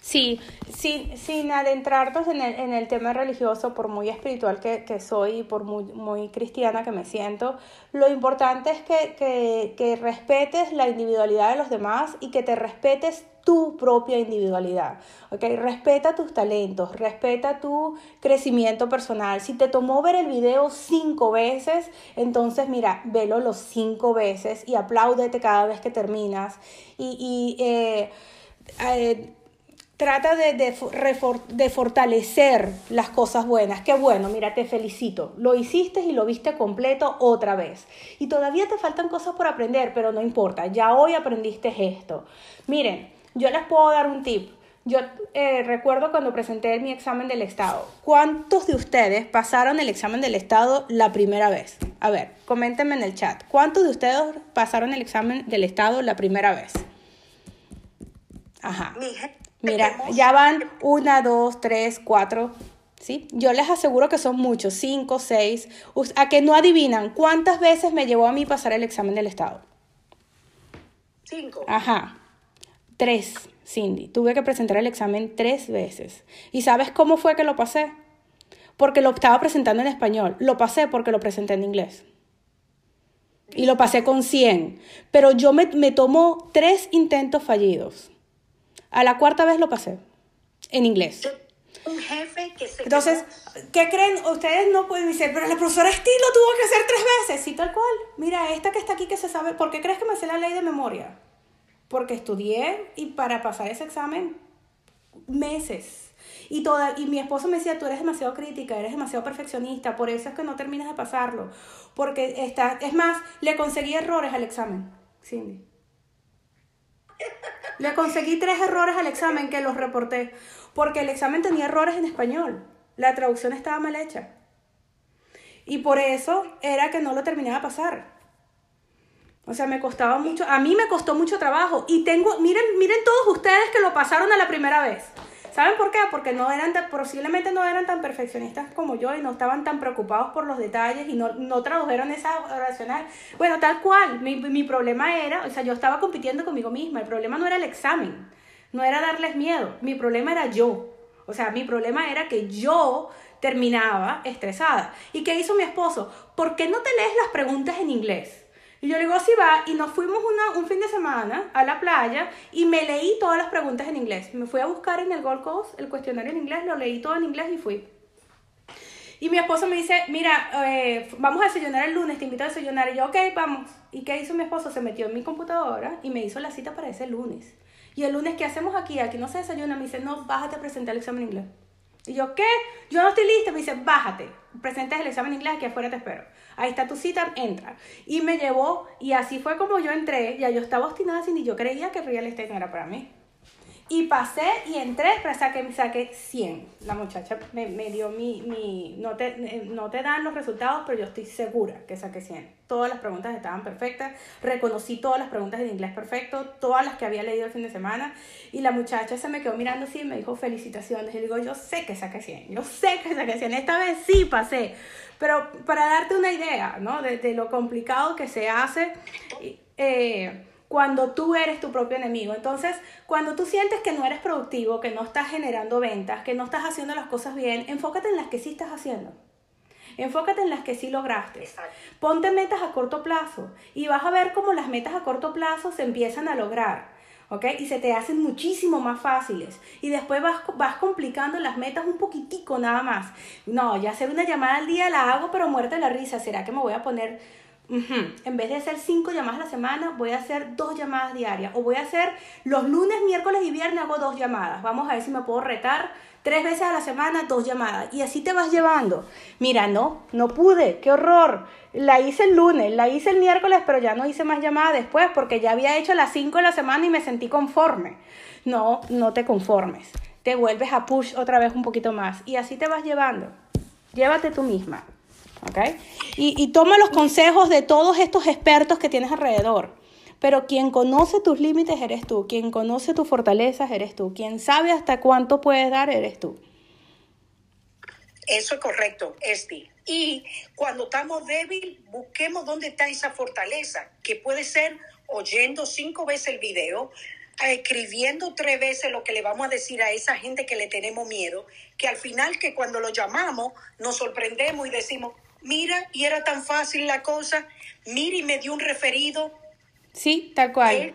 Sí, sin, sin adentrarnos en el, en el tema religioso, por muy espiritual que, que soy y por muy, muy, cristiana que me siento, lo importante es que, que, que respetes la individualidad de los demás y que te respetes tu propia individualidad. Respeta tus talentos, respeta tu crecimiento personal. Si te tomó ver el video cinco veces, entonces mira, velo los cinco veces y apláudete cada vez que terminas. Y, eh, eh, trata de, de, fortalecer las cosas buenas. Qué bueno, mira, te felicito. Lo hiciste y lo viste completo otra vez. Y todavía te faltan cosas por aprender, pero no importa. Ya hoy aprendiste esto. Miren, yo les puedo dar un tip. Yo eh, recuerdo cuando presenté mi examen del Estado. ¿Cuántos de ustedes pasaron el examen del Estado la primera vez? A ver, coméntenme en el chat. ¿Cuántos de ustedes pasaron el examen del Estado la primera vez? Ajá. Mira, ya van una, dos, tres, cuatro. ¿Sí? Yo les aseguro que son muchos, cinco, seis. A que no adivinan cuántas veces me llevó a mí pasar el examen del Estado. Cinco. Ajá. Tres, Cindy. Tuve que presentar el examen tres veces. ¿Y sabes cómo fue que lo pasé? Porque lo estaba presentando en español. Lo pasé porque lo presenté en inglés. Y lo pasé con 100. Pero yo me, me tomó tres intentos fallidos. A la cuarta vez lo pasé, en inglés. Un jefe que se Entonces, ¿qué creen? Ustedes no pueden decir, pero la profesora Estilo tuvo que hacer tres veces. Sí, tal cual. Mira, esta que está aquí que se sabe, ¿por qué crees que me sé la ley de memoria? Porque estudié y para pasar ese examen, meses. Y, toda, y mi esposo me decía, tú eres demasiado crítica, eres demasiado perfeccionista, por eso es que no terminas de pasarlo. Porque está, es más, le conseguí errores al examen, Cindy. Le conseguí tres errores al examen que los reporté, porque el examen tenía errores en español. La traducción estaba mal hecha. Y por eso era que no lo terminaba de pasar. O sea, me costaba mucho, a mí me costó mucho trabajo. Y tengo, miren, miren todos ustedes que lo pasaron a la primera vez. ¿Saben por qué? Porque no eran posiblemente no eran tan perfeccionistas como yo y no estaban tan preocupados por los detalles y no, no tradujeron esa oracional. Bueno, tal cual, mi, mi problema era, o sea, yo estaba compitiendo conmigo misma, el problema no era el examen, no era darles miedo, mi problema era yo. O sea, mi problema era que yo terminaba estresada. ¿Y qué hizo mi esposo? ¿Por qué no te lees las preguntas en inglés? Y yo le digo, así va, y nos fuimos una, un fin de semana a la playa y me leí todas las preguntas en inglés. Me fui a buscar en el Gold Coast el cuestionario en inglés, lo leí todo en inglés y fui. Y mi esposo me dice, mira, eh, vamos a desayunar el lunes, te invito a desayunar. Y yo, ok, vamos. ¿Y qué hizo mi esposo? Se metió en mi computadora y me hizo la cita para ese lunes. Y el lunes, ¿qué hacemos aquí? Aquí no se desayuna. Me dice, no, bájate a presentar el examen en inglés. Y yo, ¿qué? Yo no estoy lista. Me dice, bájate, presentes el examen en inglés, aquí afuera te espero ahí está tu cita, entra. Y me llevó, y así fue como yo entré, ya yo estaba obstinada sin y yo creía que real estate no era para mí. Y pasé y entré, pero saqué, saqué 100. La muchacha me, dio mi, mi no, te, eh, no te dan los resultados, pero yo estoy segura que saqué 100. Todas las preguntas estaban perfectas, reconocí todas las preguntas en inglés perfecto, todas las que había leído el fin de semana, y la muchacha se me quedó mirando así y me dijo felicitaciones. Y digo, yo sé que saqué 100, yo sé que saqué 100, esta vez sí pasé. Pero para darte una idea, ¿no? De, de lo complicado que se hace. Eh, cuando tú eres tu propio enemigo. Entonces, cuando tú sientes que no eres productivo, que no estás generando ventas, que no estás haciendo las cosas bien, enfócate en las que sí estás haciendo. Enfócate en las que sí lograste. Ponte metas a corto plazo y vas a ver cómo las metas a corto plazo se empiezan a lograr. ¿ok? Y se te hacen muchísimo más fáciles. Y después vas, vas complicando las metas un poquitico nada más. No, ya hacer una llamada al día la hago, pero muerte la risa. ¿Será que me voy a poner en vez de hacer cinco llamadas a la semana, voy a hacer dos llamadas diarias. O voy a hacer los lunes, miércoles y viernes hago dos llamadas. Vamos a ver si me puedo retar tres veces a la semana, dos llamadas. Y así te vas llevando. Mira, no, no pude, qué horror. La hice el lunes, la hice el miércoles, pero ya no hice más llamadas después porque ya había hecho las cinco de la semana y me sentí conforme. No, no te conformes. Te vuelves a push otra vez un poquito más. Y así te vas llevando. Llévate tú misma. Y, toma los consejos de todos estos expertos que tienes alrededor. Pero quien conoce tus límites eres tú, quien conoce tus fortalezas eres tú, quien sabe hasta cuánto puedes dar eres tú. Eso es correcto, Esti. Y cuando estamos débil, busquemos dónde está esa fortaleza, que puede ser oyendo cinco veces el video, escribiendo tres veces lo que le vamos a decir a esa gente que le tenemos miedo, que al final que cuando lo llamamos nos sorprendemos y decimos, mira, y era tan fácil la cosa, mira y me dio un referido. Sí, tal cual.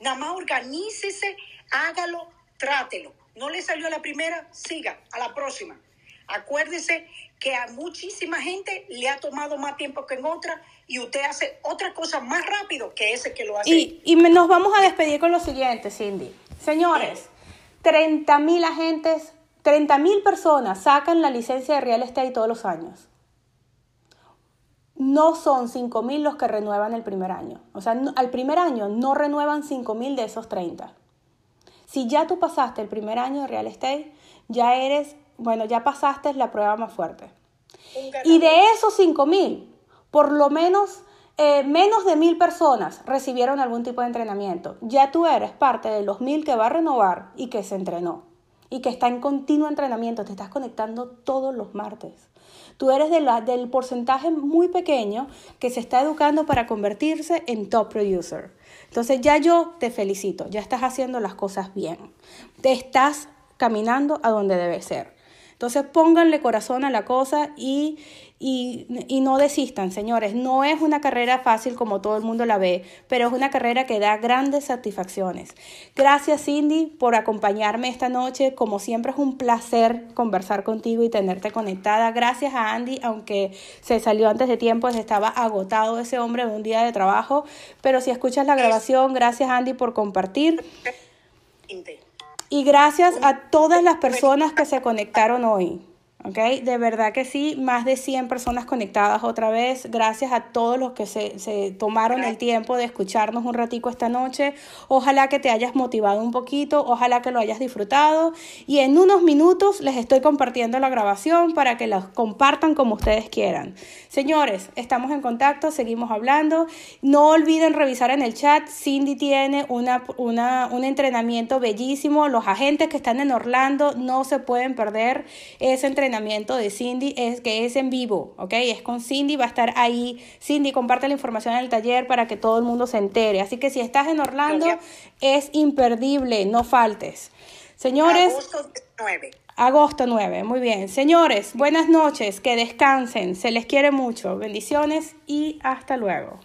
nada más organícese, hágalo, trátelo. No le salió a la primera, siga, a la próxima. Acuérdese que a muchísima gente le ha tomado más tiempo que en otra y usted hace otra cosa más rápido que ese que lo hace. Y, y nos vamos a despedir con lo siguiente, Cindy. Señores, 30 mil agentes, 30 mil personas sacan la licencia de real estate todos los años. No son 5 mil los que renuevan el primer año. O sea, al primer año no renuevan 5 mil de esos 30. Si ya tú pasaste el primer año de real estate, ya eres bueno, ya pasaste la prueba más fuerte. Y de esos 5 mil, por lo menos eh, menos de mil personas recibieron algún tipo de entrenamiento. Ya tú eres parte de los mil que va a renovar y que se entrenó y que está en continuo entrenamiento. Te estás conectando todos los martes. Tú eres del porcentaje muy pequeño que se está educando para convertirse en top producer. Entonces ya yo te felicito, ya estás haciendo las cosas bien. Te estás caminando a donde debe ser. Entonces pónganle corazón a la cosa y, y, no desistan, señores. No es una carrera fácil como todo el mundo la ve, pero es una carrera que da grandes satisfacciones. Gracias Cindy por acompañarme esta noche. Como siempre es un placer conversar contigo y tenerte conectada. Gracias a Andy, aunque se salió antes de tiempo, estaba agotado ese hombre de un día de trabajo. Pero si escuchas la grabación, gracias Andy por compartir. Y gracias a todas las personas que se conectaron hoy. Okay, de verdad que sí, más de 100 personas conectadas otra vez. Gracias a todos los que se, se, tomaron el tiempo de escucharnos un ratico esta noche. Ojalá que te hayas motivado un poquito, ojalá que lo hayas disfrutado. Y en unos minutos les estoy compartiendo la grabación para que la compartan como ustedes quieran. Señores, estamos en contacto, seguimos hablando. No olviden revisar en el chat. Cindy tiene una, una, un entrenamiento bellísimo. Los agentes que están en Orlando no se pueden perder ese entrenamiento de Cindy es que es en vivo, ¿ok? Es con Cindy, va a estar ahí. Cindy, comparte la información en el taller para que todo el mundo se entere. Así que si estás en Orlando, es imperdible, no faltes. Señores. Agosto 9. Agosto 9, muy bien. Señores, buenas noches, que descansen, se les quiere mucho. Bendiciones y hasta luego.